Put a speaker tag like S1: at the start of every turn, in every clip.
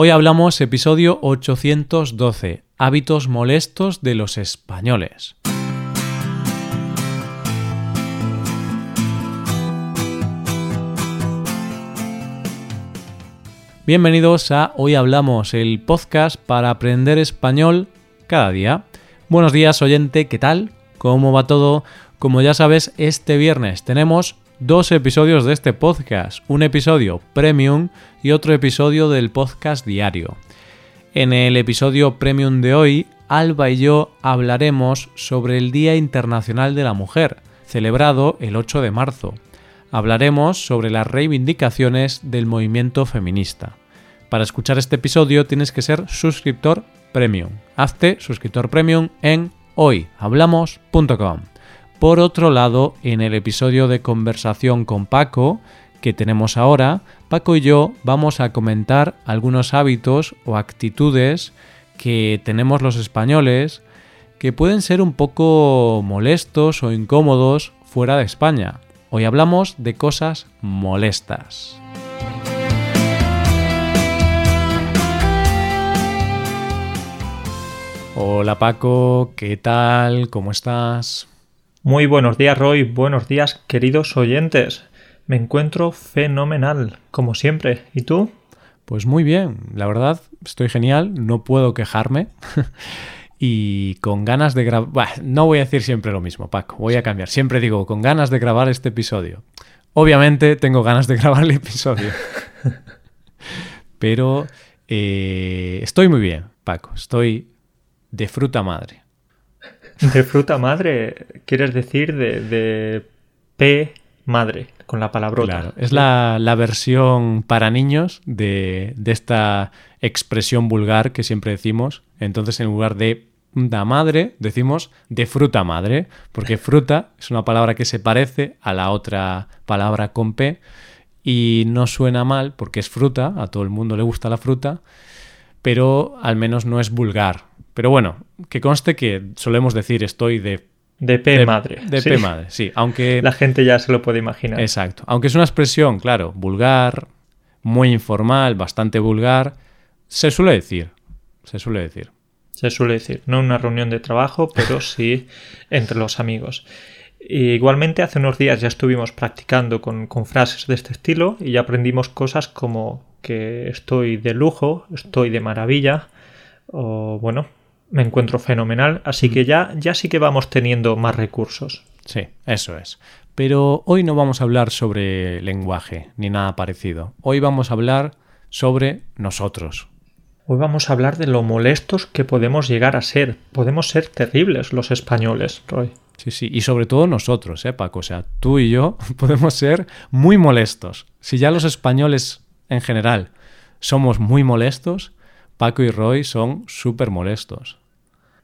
S1: Hoy hablamos episodio 812, hábitos molestos de los españoles. Bienvenidos a Hoy Hablamos, el podcast para aprender español cada día. Buenos días oyente, ¿qué tal? ¿Cómo va todo? Como ya sabes, este viernes tenemos dos episodios de este podcast, un episodio premium y otro episodio del podcast diario. En el episodio premium de hoy, Alba y yo hablaremos sobre el Día Internacional de la Mujer, celebrado el 8 de marzo. Hablaremos sobre las reivindicaciones del movimiento feminista. Para escuchar este episodio tienes que ser suscriptor premium. Hazte suscriptor premium en hoyhablamos.com. Por otro lado, en el episodio de conversación con Paco, que tenemos ahora, Paco y yo vamos a comentar algunos hábitos o actitudes que tenemos los españoles que pueden ser un poco molestos o incómodos fuera de España. Hoy hablamos de cosas molestas. Hola Paco, ¿qué tal? ¿Cómo estás?
S2: Muy buenos días, Roy. Buenos días, queridos oyentes. Me encuentro fenomenal, como siempre. ¿Y tú?
S1: Pues muy bien, la verdad, estoy genial, no puedo quejarme. y con ganas de grabar... no voy a decir siempre lo mismo, Paco, voy a cambiar. Siempre digo, con ganas de grabar este episodio. Obviamente tengo ganas de grabar el episodio. Pero eh, estoy muy bien, Paco, estoy de fruta madre.
S2: De fruta madre, quieres decir de, de P madre, con la palabra
S1: Claro, es la, versión para niños de, de, esta expresión vulgar que siempre decimos. Entonces, en lugar de da madre, decimos de fruta madre, porque fruta es una palabra que se parece a la otra palabra con P y no suena mal porque es fruta, a todo el mundo le gusta la fruta, pero al menos no es vulgar. Pero bueno, que conste que solemos decir estoy de...
S2: De P madre.
S1: De P madre, sí. Aunque...
S2: La gente ya se lo puede imaginar.
S1: Exacto. Aunque es una expresión, claro, vulgar, muy informal, bastante vulgar, se suele decir. Se suele decir.
S2: Se suele decir. No en una reunión de trabajo, pero sí entre los amigos. igualmente, hace unos días ya estuvimos practicando con, con frases de este estilo y ya aprendimos cosas como que estoy de lujo, estoy de maravilla, o bueno, me encuentro fenomenal, así que ya, ya sí que vamos teniendo más recursos.
S1: Sí, eso es. Pero hoy no vamos a hablar sobre lenguaje ni nada parecido. Hoy vamos a hablar sobre nosotros.
S2: Hoy vamos a hablar de lo molestos que podemos llegar a ser. Podemos ser terribles los españoles, Roy.
S1: Sí, sí, y sobre todo nosotros, ¿eh, Paco? O sea, tú y yo podemos ser muy molestos. Si ya los españoles en general somos muy molestos, Paco y Roy son súper molestos.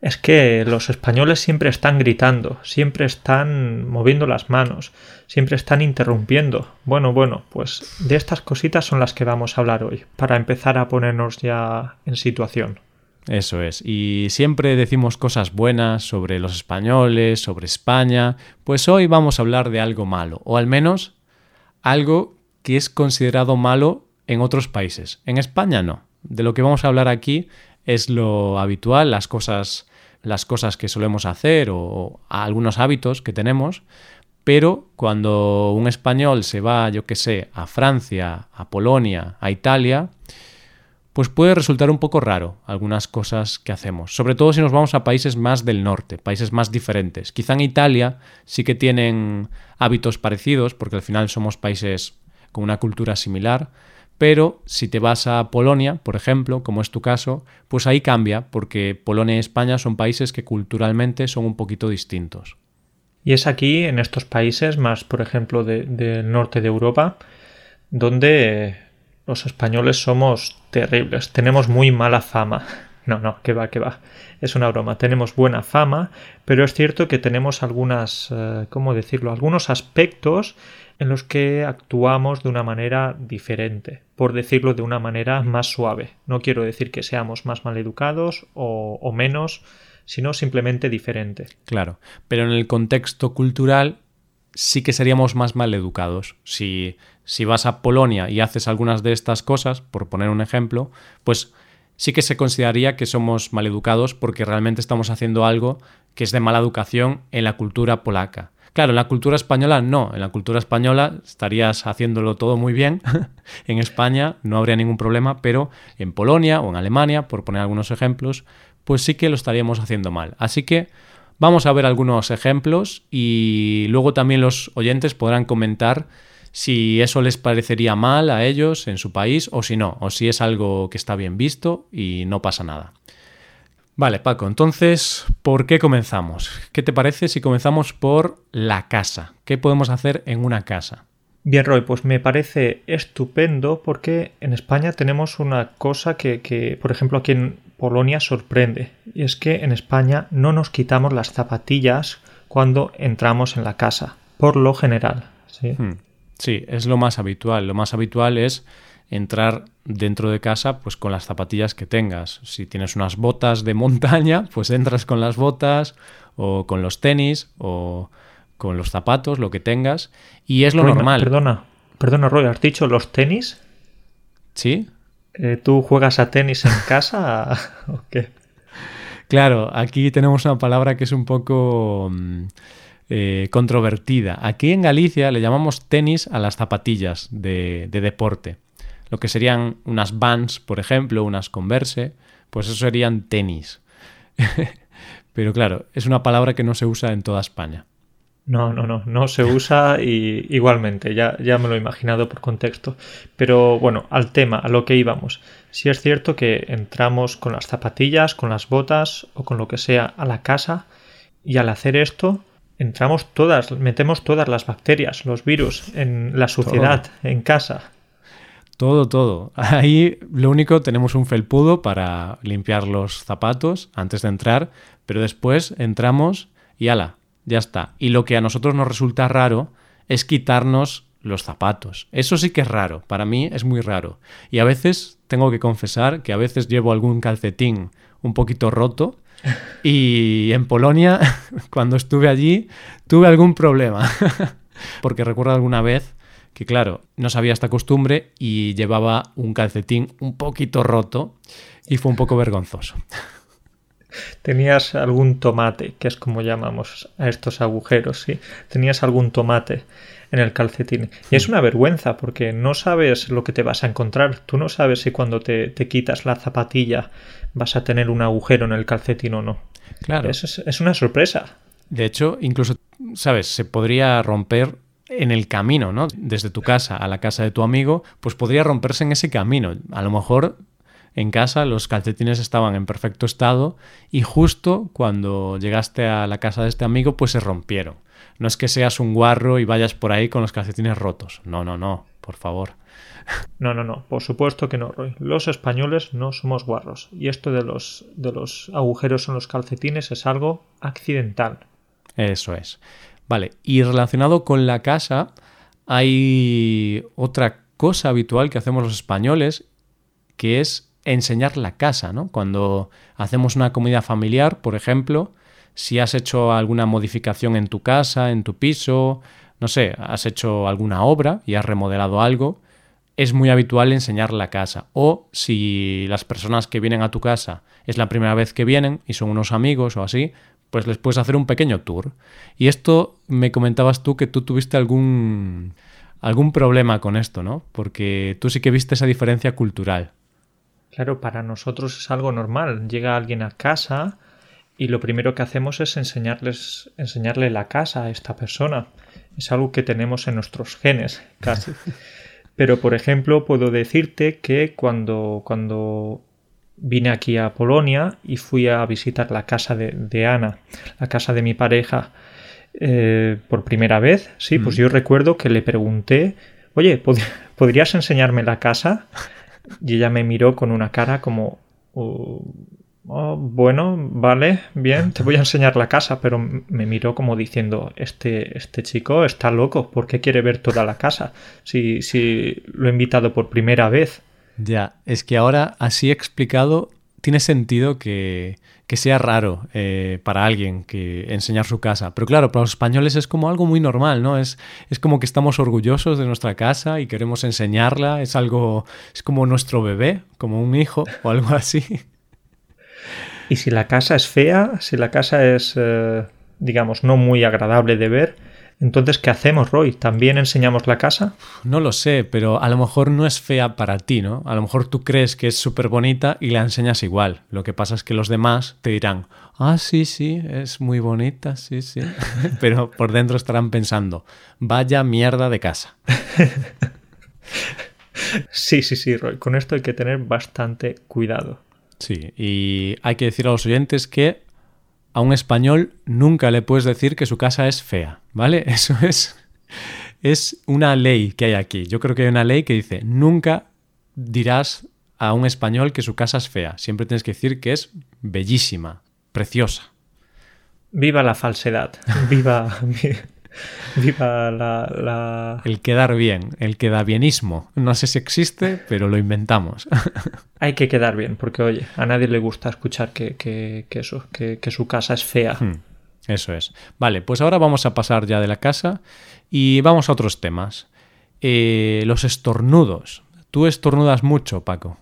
S2: Es que los españoles siempre están gritando, siempre están moviendo las manos, siempre están interrumpiendo. Bueno, bueno, pues de estas cositas son las que vamos a hablar hoy, para empezar a ponernos ya en situación.
S1: Eso es, y siempre decimos cosas buenas sobre los españoles, sobre España, pues hoy vamos a hablar de algo malo, o al menos algo que es considerado malo en otros países. En España no. De lo que vamos a hablar aquí es lo habitual, las cosas, las cosas que solemos hacer o, algunos hábitos que tenemos, pero cuando un español se va, yo qué sé, a Francia, a Polonia, a Italia, pues puede resultar un poco raro algunas cosas que hacemos, sobre todo si nos vamos a países más del norte, países más diferentes. Quizá en Italia sí que tienen hábitos parecidos, porque al final somos países con una cultura similar, pero si te vas a Polonia, por ejemplo, como es tu caso, pues ahí cambia, porque Polonia y España son países que culturalmente son un poquito distintos.
S2: Y es aquí, en estos países, más por ejemplo del norte de Europa, donde los españoles somos terribles, tenemos muy mala fama. No, no, que va, que va. Es una broma. Tenemos buena fama, pero es cierto que tenemos algunas, eh, ¿cómo decirlo? Algunos aspectos en los que actuamos de una manera diferente, por decirlo de una manera más suave. No quiero decir que seamos más maleducados o, o menos, sino simplemente diferente.
S1: Claro, pero en el contexto cultural sí que seríamos más mal educados. Si, si vas a Polonia y haces algunas de estas cosas, por poner un ejemplo, pues sí que se consideraría que somos mal educados porque realmente estamos haciendo algo que es de mala educación en la cultura polaca. Claro, en la cultura española no, en la cultura española estarías haciéndolo todo muy bien, en España no habría ningún problema, pero en Polonia o en Alemania, por poner algunos ejemplos, pues sí que lo estaríamos haciendo mal. Así que vamos a ver algunos ejemplos y luego también los oyentes podrán comentar si eso les parecería mal a ellos en su país o si no, o si es algo que está bien visto y no pasa nada. Vale, Paco, entonces, ¿por qué comenzamos? ¿Qué te parece si comenzamos por la casa? ¿Qué podemos hacer en una casa?
S2: Bien, Roy, pues me parece estupendo porque en España tenemos una cosa que, por ejemplo, aquí en Polonia sorprende. Y es que en España no nos quitamos las zapatillas cuando entramos en la casa, por lo general. Sí,
S1: hmm. sí es lo más habitual. Lo más habitual es entrar dentro de casa pues con las zapatillas que tengas. Si tienes unas botas de montaña, pues entras con las botas o con los tenis o con los zapatos, lo que tengas. Y es lo normal.
S2: Perdona, perdona Roy, ¿has dicho los tenis?
S1: Sí.
S2: Eh, ¿Tú juegas a tenis en casa o qué?
S1: Claro, aquí tenemos una palabra que es un poco mm, eh, controvertida. Aquí en Galicia le llamamos tenis a las zapatillas de deporte lo que serían unas Vans, por ejemplo, unas Converse, pues eso serían tenis. Pero claro, es una palabra que no se usa en toda España.
S2: No, no, no, no se usa y igualmente, ya, ya me lo he imaginado por contexto. Pero bueno, al tema, a lo que íbamos. Si es cierto que entramos con las zapatillas, con las botas o con lo que sea a la casa y al hacer esto entramos todas, metemos todas las bacterias, los virus en la suciedad en casa.
S1: Todo, todo. Ahí lo único tenemos un felpudo para limpiar los zapatos antes de entrar, pero después entramos y ala, ya está. Y lo que a nosotros nos resulta raro es quitarnos los zapatos. Eso sí que es raro, para mí es muy raro. Y a veces tengo que confesar que a veces llevo algún calcetín un poquito roto y en Polonia, cuando estuve allí, tuve algún problema. Porque recuerdo alguna vez que claro, no sabía esta costumbre y llevaba un calcetín un poquito roto y fue un poco vergonzoso.
S2: Tenías algún tomate, que es como llamamos a estos agujeros, ¿sí? Tenías algún tomate en el calcetín. Y es una vergüenza porque no sabes lo que te vas a encontrar. Tú no sabes si cuando te, quitas la zapatilla vas a tener un agujero en el calcetín o no.
S1: Claro.
S2: Es, es una sorpresa.
S1: De hecho, incluso, ¿sabes? Se podría romper en el camino, ¿no? Desde tu casa a la casa de tu amigo, pues podría romperse en ese camino. A lo mejor en casa los calcetines estaban en perfecto estado y justo cuando llegaste a la casa de este amigo, pues se rompieron. No es que seas un guarro y vayas por ahí con los calcetines rotos. No, no, no, por favor.
S2: No, no, no, por supuesto que no, Roy. Los españoles no somos guarros. Y esto de los, de los agujeros en los calcetines es algo accidental.
S1: Eso es. Vale, y relacionado con la casa, hay otra cosa habitual que hacemos los españoles, que es enseñar la casa, ¿no? Cuando hacemos una comida familiar, por ejemplo, si has hecho alguna modificación en tu casa, en tu piso, no sé, has hecho alguna obra y has remodelado algo, es muy habitual enseñar la casa. O si las personas que vienen a tu casa es la primera vez que vienen y son unos amigos o así, pues les puedes hacer un pequeño tour. Y esto me comentabas tú que tú tuviste algún, algún problema con esto, ¿no? Porque tú sí que viste esa diferencia cultural.
S2: Claro, para nosotros es algo normal. Llega alguien a casa y lo primero que hacemos es enseñarles, enseñarle la casa a esta persona. Es algo que tenemos en nuestros genes, casi. Pero, por ejemplo, puedo decirte que cuando, cuando vine aquí a Polonia y fui a visitar la casa de, Ana, la casa de mi pareja, eh, por primera vez. Sí, pues yo recuerdo que le pregunté, oye, ¿podrías enseñarme la casa? Y ella me miró con una cara como, oh, oh, bueno, vale, bien, te voy a enseñar la casa, pero me miró como diciendo, este, este chico está loco, ¿por qué quiere ver toda la casa? Si, si lo he invitado por primera vez.
S1: Ya, es que ahora así explicado tiene sentido que, que sea raro eh, para alguien que enseñar su casa. Pero claro, para los españoles es como algo muy normal, ¿no? Es, es como que estamos orgullosos de nuestra casa y queremos enseñarla. Es algo, es como nuestro bebé, como un hijo o algo así.
S2: Y si la casa es fea, si la casa es, eh, digamos, no muy agradable de ver, entonces, ¿qué hacemos, Roy? ¿También enseñamos la casa?
S1: No lo sé, pero a lo mejor no es fea para ti, ¿no? A lo mejor tú crees que es súper bonita y la enseñas igual. Lo que pasa es que los demás te dirán, ah, sí, sí, es muy bonita, sí, sí. pero por dentro estarán pensando, vaya mierda de casa.
S2: sí, sí, sí, Roy. Con esto hay que tener bastante cuidado.
S1: Sí, y hay que decir a los oyentes que a un español nunca le puedes decir que su casa es fea, ¿vale? Eso es, es una ley que hay aquí. Yo creo que hay una ley que dice, nunca dirás a un español que su casa es fea. Siempre tienes que decir que es bellísima, preciosa.
S2: Viva la falsedad. Viva. Viva la,
S1: El quedar bien, el queda bienismo. No sé si existe, pero lo inventamos.
S2: Hay que quedar bien, porque oye, a nadie le gusta escuchar que, eso, que, su casa es fea. Hmm,
S1: eso es. Vale, pues ahora vamos a pasar ya de la casa y vamos a otros temas. Eh, los estornudos. ¿Tú estornudas mucho, Paco?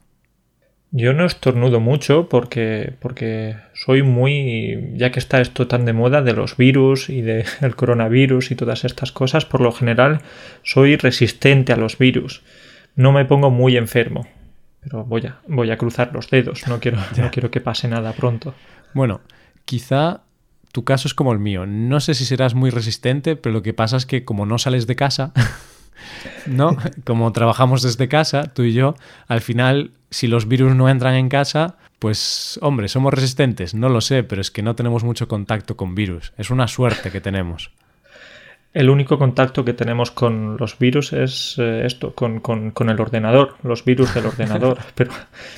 S2: Yo no estornudo mucho porque, porque soy muy, ya que está esto tan de moda de los virus y del coronavirus y todas estas cosas, por lo general soy resistente a los virus. No me pongo muy enfermo, pero voy a, voy a cruzar los dedos, no quiero, no quiero que pase nada pronto.
S1: Bueno, quizá tu caso es como el mío. No sé si serás muy resistente, pero lo que pasa es que como no sales de casa, ¿no? Como trabajamos desde casa, tú y yo, al final si los virus no entran en casa, pues hombre, somos resistentes, no lo sé, pero es que no tenemos mucho contacto con virus. Es una suerte que tenemos.
S2: El único contacto que tenemos con los virus es eh, esto, con, el ordenador, los virus del ordenador. pero,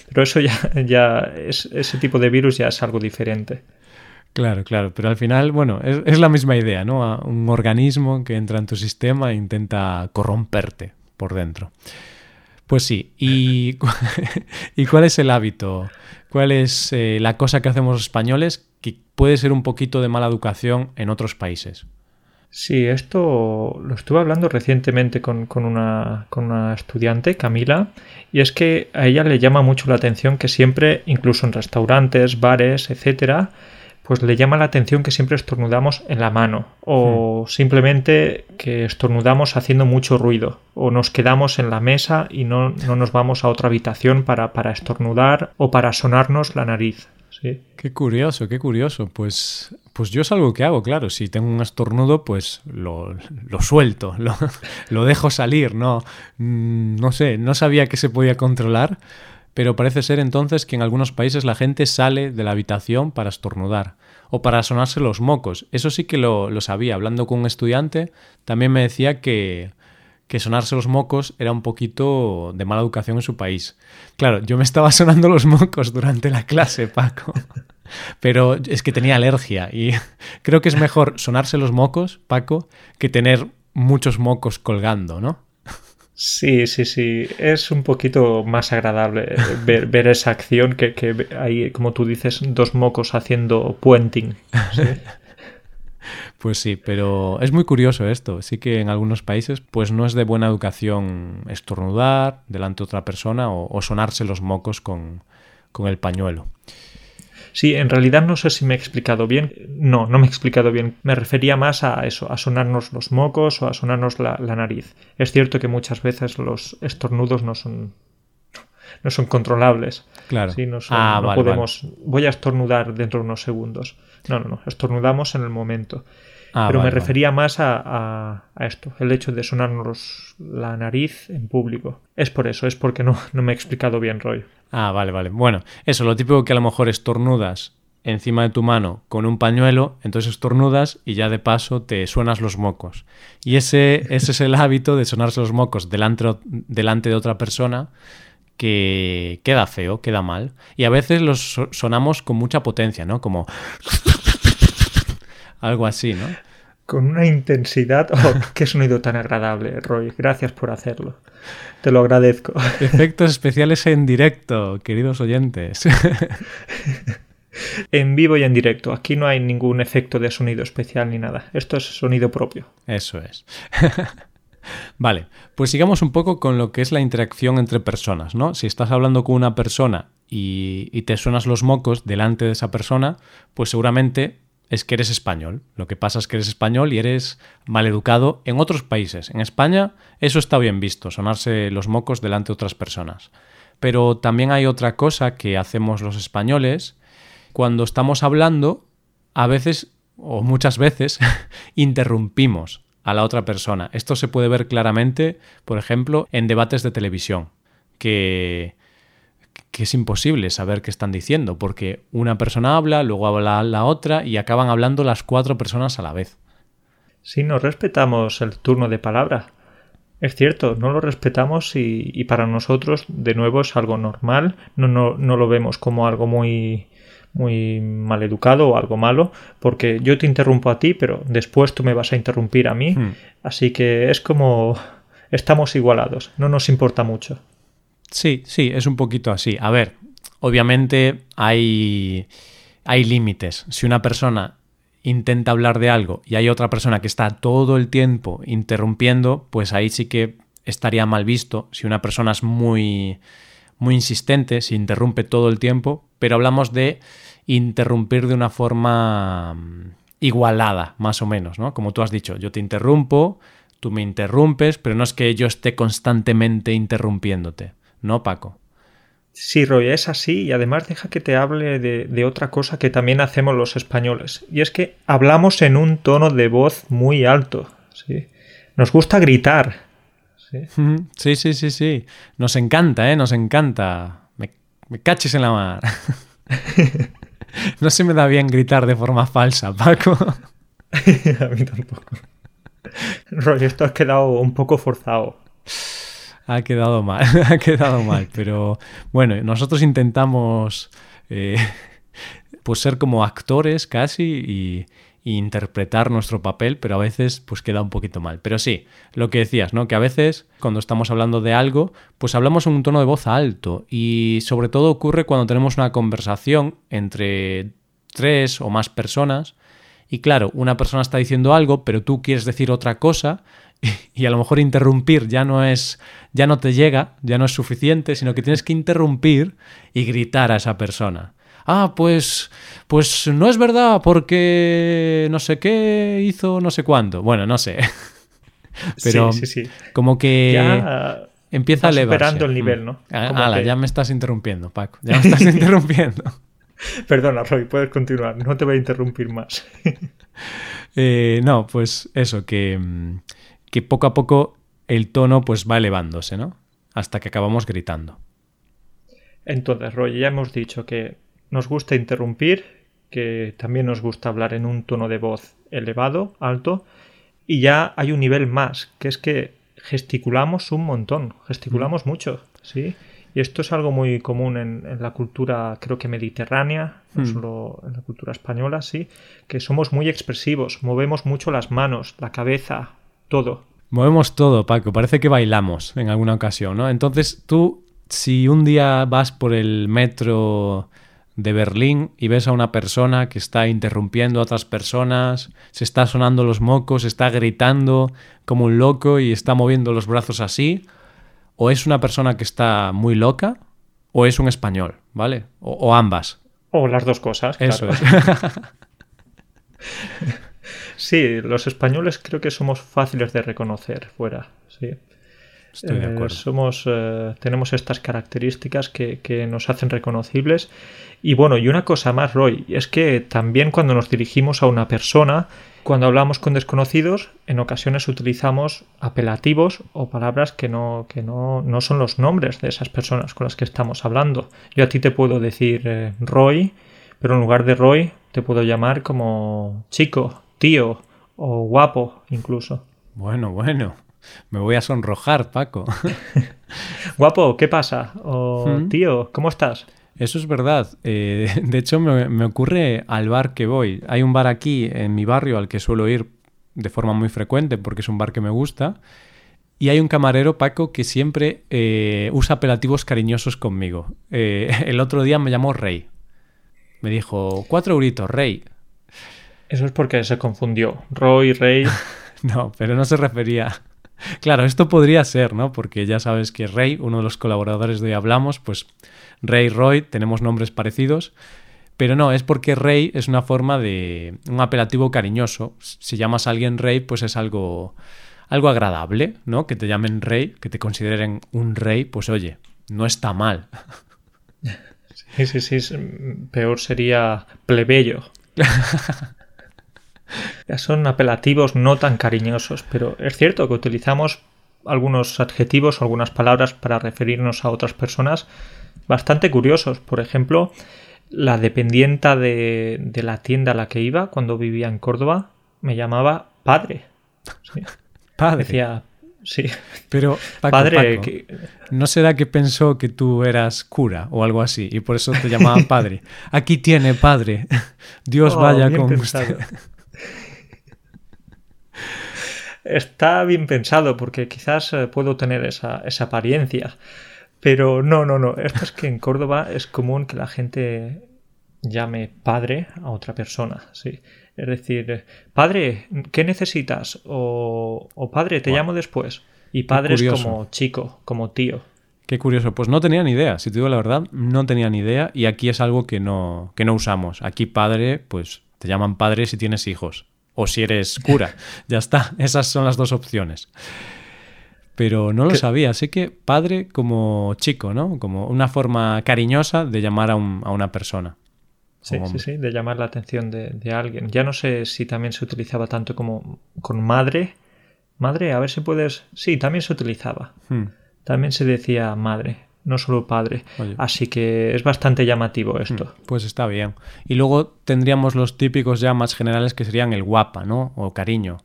S2: pero eso ya, ya es, ese tipo de virus ya es algo diferente.
S1: Claro, claro, pero al final, bueno, es, es la misma idea, ¿no? Un organismo que entra en tu sistema e intenta corromperte por dentro. Pues sí, ¿y, ¿y cuál es el hábito? ¿Cuál es eh, la cosa que hacemos españoles que puede ser un poquito de mala educación en otros países?
S2: Sí, esto lo estuve hablando recientemente con, una, con una estudiante, Camila, y es que a ella le llama mucho la atención que siempre, incluso en restaurantes, bares, etcétera, pues le llama la atención que siempre estornudamos en la mano o hmm. simplemente que estornudamos haciendo mucho ruido o nos quedamos en la mesa y no, nos vamos a otra habitación para, para, estornudar o para sonarnos la nariz. ¿sí?
S1: Qué curioso, qué curioso. Pues, pues yo es algo que hago, claro. Si tengo un estornudo, pues lo, lo suelto, lo, lo, dejo salir. No, mm, no sé, no sabía que se podía controlar pero parece ser entonces que en algunos países la gente sale de la habitación para estornudar o para sonarse los mocos. Eso sí que lo, sabía. Hablando con un estudiante, también me decía que, que sonarse los mocos era un poquito de mala educación en su país. Claro, yo me estaba sonando los mocos durante la clase, Paco. Pero es que tenía alergia y creo que es mejor sonarse los mocos, Paco, que tener muchos mocos colgando, ¿no?
S2: Sí, sí, sí. Es un poquito más agradable ver, esa acción que, que hay, como tú dices, dos mocos haciendo puenting.
S1: Pues sí, pero es muy curioso esto. Sí que en algunos países pues no es de buena educación estornudar delante de otra persona o, sonarse los mocos con, con el pañuelo.
S2: Sí, en realidad no sé si me he explicado bien. No, no me he explicado bien. Me refería más a eso, a sonarnos los mocos o a sonarnos la, nariz. Es cierto que muchas veces los estornudos no son no son controlables.
S1: Claro.
S2: Sí, no, ah, podemos. Voy a estornudar dentro de unos segundos. No, no, no. Estornudamos en el momento. Ah, Pero me refería más a, esto, el hecho de sonarnos la nariz en público. Es por eso, es porque no, no me he explicado bien, Roy.
S1: Ah, vale, vale. Bueno, eso, lo típico que a lo mejor estornudas encima de tu mano con un pañuelo, entonces estornudas y ya de paso te suenas los mocos. Y ese, ese es el hábito de sonarse los mocos delante, delante de otra persona que queda feo, queda mal. Y a veces los sonamos con mucha potencia, ¿no? Como algo así, ¿no?
S2: Con una intensidad. Oh, qué sonido tan agradable, Roy. Gracias por hacerlo. Te lo agradezco.
S1: Efectos especiales en directo, queridos oyentes.
S2: en vivo y en directo. Aquí no hay ningún efecto de sonido especial ni nada. Esto es sonido propio.
S1: Eso es. vale, pues sigamos un poco con lo que es la interacción entre personas, ¿no? Si estás hablando con una persona y, y te suenas los mocos delante de esa persona, pues seguramente es que eres español. Lo que pasa es que eres español y eres maleducado en otros países. En España eso está bien visto, sonarse los mocos delante de otras personas. Pero también hay otra cosa que hacemos los españoles. Cuando estamos hablando, a veces o muchas veces interrumpimos a la otra persona. Esto se puede ver claramente, por ejemplo, en debates de televisión, que que es imposible saber qué están diciendo, porque una persona habla, luego habla la otra y acaban hablando las cuatro personas a la vez.
S2: Sí, no respetamos el turno de palabra. Es cierto, no lo respetamos y, para nosotros, de nuevo, es algo normal, no, no, no lo vemos como algo muy, muy mal educado o algo malo, porque yo te interrumpo a ti, pero después tú me vas a interrumpir a mí, hmm. así que es como estamos igualados, no nos importa mucho.
S1: Sí, sí, es un poquito así. A ver, obviamente hay, hay límites. Si una persona intenta hablar de algo y hay otra persona que está todo el tiempo interrumpiendo, pues ahí sí que estaría mal visto. Si una persona es muy, muy insistente, si interrumpe todo el tiempo, pero hablamos de interrumpir de una forma mm, igualada, más o menos, ¿no? Como tú has dicho, yo te interrumpo, tú me interrumpes, pero no es que yo esté constantemente interrumpiéndote. ¿No, Paco?
S2: Sí, Roy, es así y además deja que te hable de, otra cosa que también hacemos los españoles y es que hablamos en un tono de voz muy alto, ¿sí? Nos gusta gritar.
S1: Sí, sí, sí, sí. sí. Nos encanta, ¿eh? Nos encanta. Me, me caches en la mar. no se me da bien gritar de forma falsa, Paco.
S2: A mí tampoco. Roy, esto ha quedado un poco forzado
S1: ha quedado mal, ha quedado mal. Pero bueno, nosotros intentamos eh, pues ser como actores casi y, interpretar nuestro papel, pero a veces pues queda un poquito mal. Pero sí, lo que decías, ¿no? Que a veces cuando estamos hablando de algo, pues hablamos en un tono de voz alto y sobre todo ocurre cuando tenemos una conversación entre tres o más personas y claro, una persona está diciendo algo, pero tú quieres decir otra cosa y a lo mejor interrumpir ya no es ya no te llega, ya no es suficiente, sino que tienes que interrumpir y gritar a esa persona. Ah, pues pues no es verdad porque no sé qué hizo no sé cuánto. Bueno, no sé. Pero sí, sí, sí. como que ya empieza a elevarse.
S2: esperando el nivel, ¿no?
S1: Ah, ya me estás interrumpiendo, Paco. Ya me estás interrumpiendo.
S2: Perdona, Roy, puedes continuar. No te voy a interrumpir más.
S1: Eh, no, pues eso, que, mm, que poco a poco el tono pues va elevándose, ¿no? Hasta que acabamos gritando.
S2: Entonces, Roy, ya hemos dicho que nos gusta interrumpir, que también nos gusta hablar en un tono de voz elevado, alto, y ya hay un nivel más, que es que gesticulamos un montón, gesticulamos mucho, ¿sí? Y esto es algo muy común en, la cultura, creo que mediterránea, no solo en la cultura española, sí, que somos muy expresivos, movemos mucho las manos, la cabeza, todo.
S1: Movemos todo, Paco. Parece que bailamos en alguna ocasión, ¿no? Entonces tú, si un día vas por el metro de Berlín y ves a una persona que está interrumpiendo a otras personas, se está sonando los mocos, está gritando como un loco y está moviendo los brazos así, o es una persona que está muy loca, o es un español, ¿vale? O, ambas.
S2: O las dos cosas.
S1: Eso es.
S2: Sí, los españoles creo que somos fáciles de reconocer fuera, sí.
S1: Estoy de eh, acuerdo.
S2: somos, eh, tenemos estas características que, que, nos hacen reconocibles. Y bueno, y una cosa más, Roy, es que también cuando nos dirigimos a una persona, cuando hablamos con desconocidos, en ocasiones utilizamos apelativos o palabras que no, que no, no son los nombres de esas personas con las que estamos hablando. Yo a ti te puedo decir eh, Roy, pero en lugar de Roy te puedo llamar como chico, tío o guapo incluso.
S1: Bueno, bueno. Me voy a sonrojar, Paco.
S2: guapo, ¿qué pasa? O ¿Mm? tío, ¿cómo estás?
S1: Eso es verdad. Eh, de hecho, me, ocurre al bar que voy. Hay un bar aquí en mi barrio al que suelo ir de forma muy frecuente porque es un bar que me gusta. Y hay un camarero, Paco, que siempre eh, usa apelativos cariñosos conmigo. Eh, el otro día me llamó Rey. Me dijo, cuatro euritos, Rey.
S2: Eso es porque se confundió. Roy, Rey.
S1: no, pero no se refería. Claro, esto podría ser, ¿no? Porque ya sabes que Rey, uno de los colaboradores de hoy hablamos, pues Rey, Roy, tenemos nombres parecidos. Pero no, es porque Rey es una forma de. un apelativo cariñoso. Si llamas a alguien Rey, pues es algo. algo agradable, ¿no? Que te llamen Rey, que te consideren un rey, pues oye, no está mal.
S2: Sí, sí, sí. Peor sería plebeyo. ya son apelativos no tan cariñosos, pero es cierto que utilizamos algunos adjetivos o algunas palabras para referirnos a otras personas bastante curiosos. Por ejemplo, la dependienta de, de, la tienda a la que iba cuando vivía en Córdoba me llamaba padre.
S1: Padre.
S2: Decía, sí.
S1: Pero, padre, ¿no será que pensó que tú eras cura o algo así y por eso te llamaban padre? Aquí tiene padre. Dios
S2: Oh,
S1: vaya con
S2: pensado.
S1: usted.
S2: Está bien pensado porque quizás eh, puedo tener esa, esa apariencia. Pero no, no, no. Esto es que en Córdoba es común que la gente llame padre a otra persona, sí. Es decir, padre, ¿qué necesitas? O, o padre, te llamo después. Y padre es como chico, como tío.
S1: Qué curioso. Pues no tenía ni idea. Si te digo la verdad, no tenía ni idea. Y aquí es algo que no, que no usamos. Aquí padre, pues te llaman padre si tienes hijos. O si eres cura. ya está. Esas son las dos opciones. Pero no lo
S2: ¿Qué?
S1: sabía. Así que padre como chico, ¿no? Como una forma cariñosa de llamar a, un- a una persona.
S2: Sí, sí, sí, de llamar la atención de, de alguien. Ya no sé si también se utilizaba tanto como con madre. Madre, a ver si puedes. Sí, también se utilizaba.
S1: Hmm.
S2: También se decía madre, no solo padre.
S1: Oye.
S2: Así que es bastante llamativo esto.
S1: Pues está bien. Y luego tendríamos los típicos ya más generales que serían el guapa, ¿no? O cariño.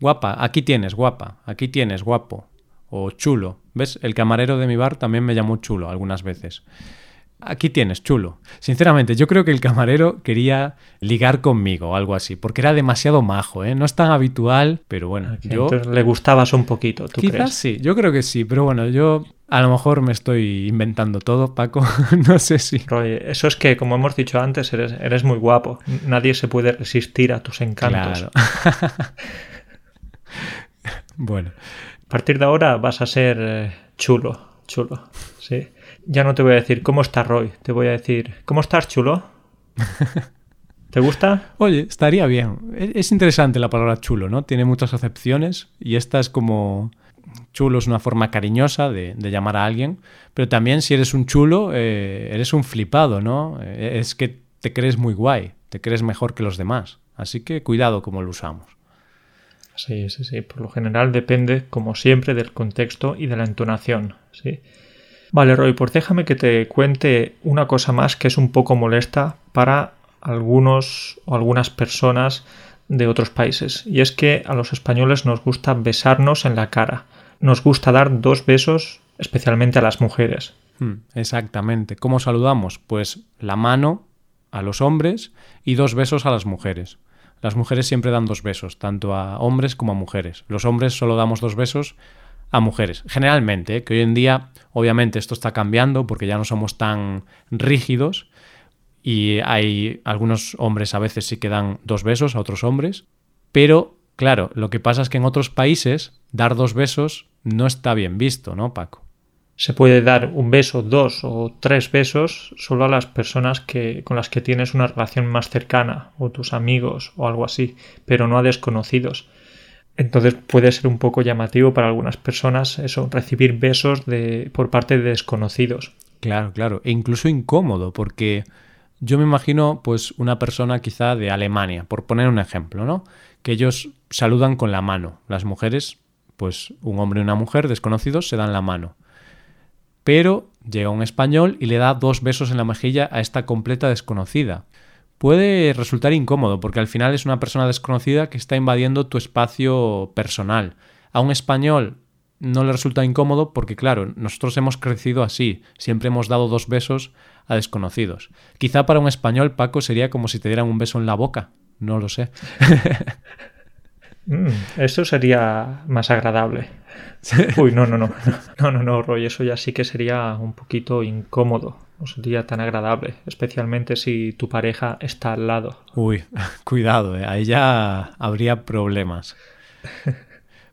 S1: Guapa, aquí tienes, guapa. Aquí tienes, guapo. O chulo. ¿Ves? El camarero de mi bar también me llamó chulo algunas veces. Aquí tienes, chulo. Sinceramente, yo creo que el camarero quería ligar conmigo o algo así, porque era demasiado majo, ¿eh? No es tan habitual, pero bueno, yo...
S2: Entonces le gustabas un poquito, ¿tú
S1: Quizás
S2: crees?
S1: sí, yo creo que sí, pero bueno, yo a lo mejor me estoy inventando todo, Paco. no sé si...
S2: Roy, eso es que, como hemos dicho antes, eres, eres muy guapo. Nadie se puede resistir a tus encantos.
S1: Claro. bueno,
S2: A partir de ahora vas a ser eh, chulo, chulo. Sí. Ya no te voy a decir cómo está Roy, te voy a decir ¿cómo estás, chulo? ¿Te gusta?
S1: oye, estaría bien. Es interesante la palabra chulo, ¿no? Tiene muchas acepciones y esta es como... Chulo es una forma cariñosa de, de llamar a alguien, pero también si eres un chulo, eh, eres un flipado, ¿no? Eh, Es que te crees muy guay, te crees mejor que los demás. Así que cuidado como lo usamos.
S2: Sí, sí, sí. Por lo general depende, como siempre, del contexto y de la entonación. Sí. Vale, Roy, pues déjame que te cuente una cosa más que es un poco molesta para algunos o algunas personas de otros países. Y es que a los españoles nos gusta besarnos en la cara. Nos gusta dar dos besos, especialmente a las mujeres.
S1: Hmm, Exactamente. ¿Cómo saludamos? Pues la mano a los hombres y dos besos a las mujeres. Las mujeres siempre dan dos besos, tanto a hombres como a mujeres. Los hombres solo damos dos besos a mujeres. Generalmente, ¿eh? que hoy en día, obviamente, esto está cambiando porque ya no somos tan rígidos y hay algunos hombres a veces sí que dan dos besos a otros hombres, pero claro, lo que pasa es que en otros países dar dos besos no está bien visto, ¿no, Paco?
S2: Se puede dar un beso, dos o tres besos solo a las personas que, con las que tienes una relación más cercana, o tus amigos, o algo así, pero no a desconocidos. Entonces puede ser un poco llamativo para algunas personas eso, recibir besos de, por parte de desconocidos.
S1: Claro, claro. E incluso incómodo, porque yo me imagino, pues, una persona quizá de Alemania, por poner un ejemplo, ¿no? Que ellos saludan con la mano. Las mujeres, pues, un hombre y una mujer desconocidos se dan la mano. Pero llega un español y le da dos besos en la mejilla a esta completa desconocida. Puede resultar incómodo, porque al final es una persona desconocida que está invadiendo tu espacio personal. A un español no le resulta incómodo porque, claro, nosotros hemos crecido así, siempre hemos dado dos besos a desconocidos. Quizá para un español, Paco, sería como si te dieran un beso en la boca, no lo sé.
S2: Mm, eso sería más agradable. Uy, no, no, no. No, no, no, Roy, eso ya sí que sería un poquito incómodo. No sería tan agradable, especialmente si tu pareja está al lado.
S1: Uy, cuidado, ¿eh? ahí ya habría problemas.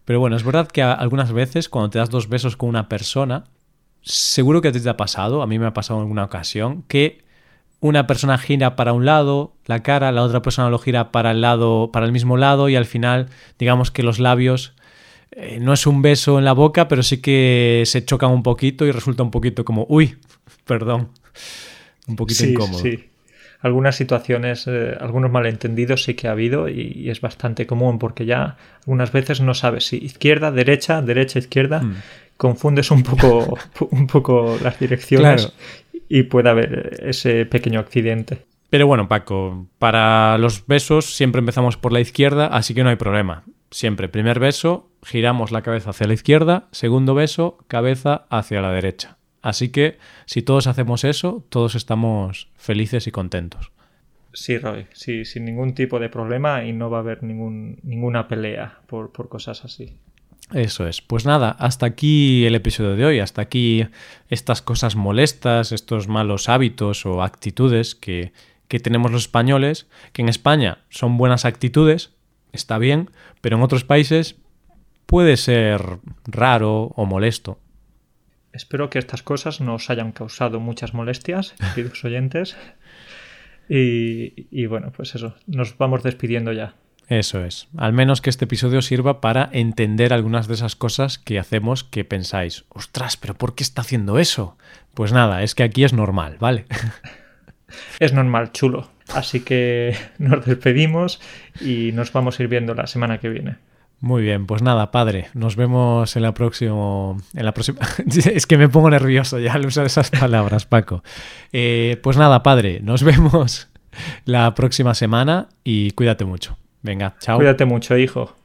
S1: Pero bueno, es verdad que algunas veces cuando te das dos besos con una persona, seguro que te ha pasado, a mí me ha pasado en alguna ocasión, que una persona gira para un lado la cara, la otra persona lo gira para el lado, para el mismo lado y al final, digamos que los labios eh, no es un beso en la boca, pero sí que se chocan un poquito y resulta un poquito como, uy, perdón, un poquito incómodo. Sí.
S2: Algunas situaciones, eh, algunos malentendidos sí que ha habido y, es bastante común porque ya algunas veces no sabes si izquierda, derecha, derecha, izquierda, mm. confundes un poco, un poco las direcciones y puede haber ese pequeño accidente.
S1: Pero bueno, Paco, para los besos siempre empezamos por la izquierda, así que no hay problema. Siempre, primer beso, giramos la cabeza hacia la izquierda, segundo beso, cabeza hacia la derecha. Así que si todos hacemos eso, todos estamos felices y contentos.
S2: Sí, Roy, sí, sin ningún tipo de problema y no va a haber ningún, ninguna pelea por, por cosas así.
S1: Eso es. Pues nada, hasta aquí el episodio de hoy, hasta aquí estas cosas molestas, estos malos hábitos o actitudes que, que tenemos los españoles, que en España son buenas actitudes, está bien, pero en otros países puede ser raro o molesto.
S2: Espero que estas cosas no os hayan causado muchas molestias, queridos oyentes. Y, y bueno, pues eso, nos vamos despidiendo ya.
S1: Eso es. Al menos que este episodio sirva para entender algunas de esas cosas que hacemos que pensáis, ostras, pero ¿por qué está haciendo eso? Pues nada, es que aquí es normal, ¿vale?
S2: Es normal, chulo. Así que nos despedimos y nos vamos a ir viendo la semana que viene.
S1: Muy bien, pues nada, padre, nos vemos en la próxima. En la próxima. es que me pongo nervioso ya al usar esas palabras, Paco. Eh, pues nada, padre, nos vemos la próxima semana y cuídate mucho. Venga, chao.
S2: Cuídate mucho, hijo.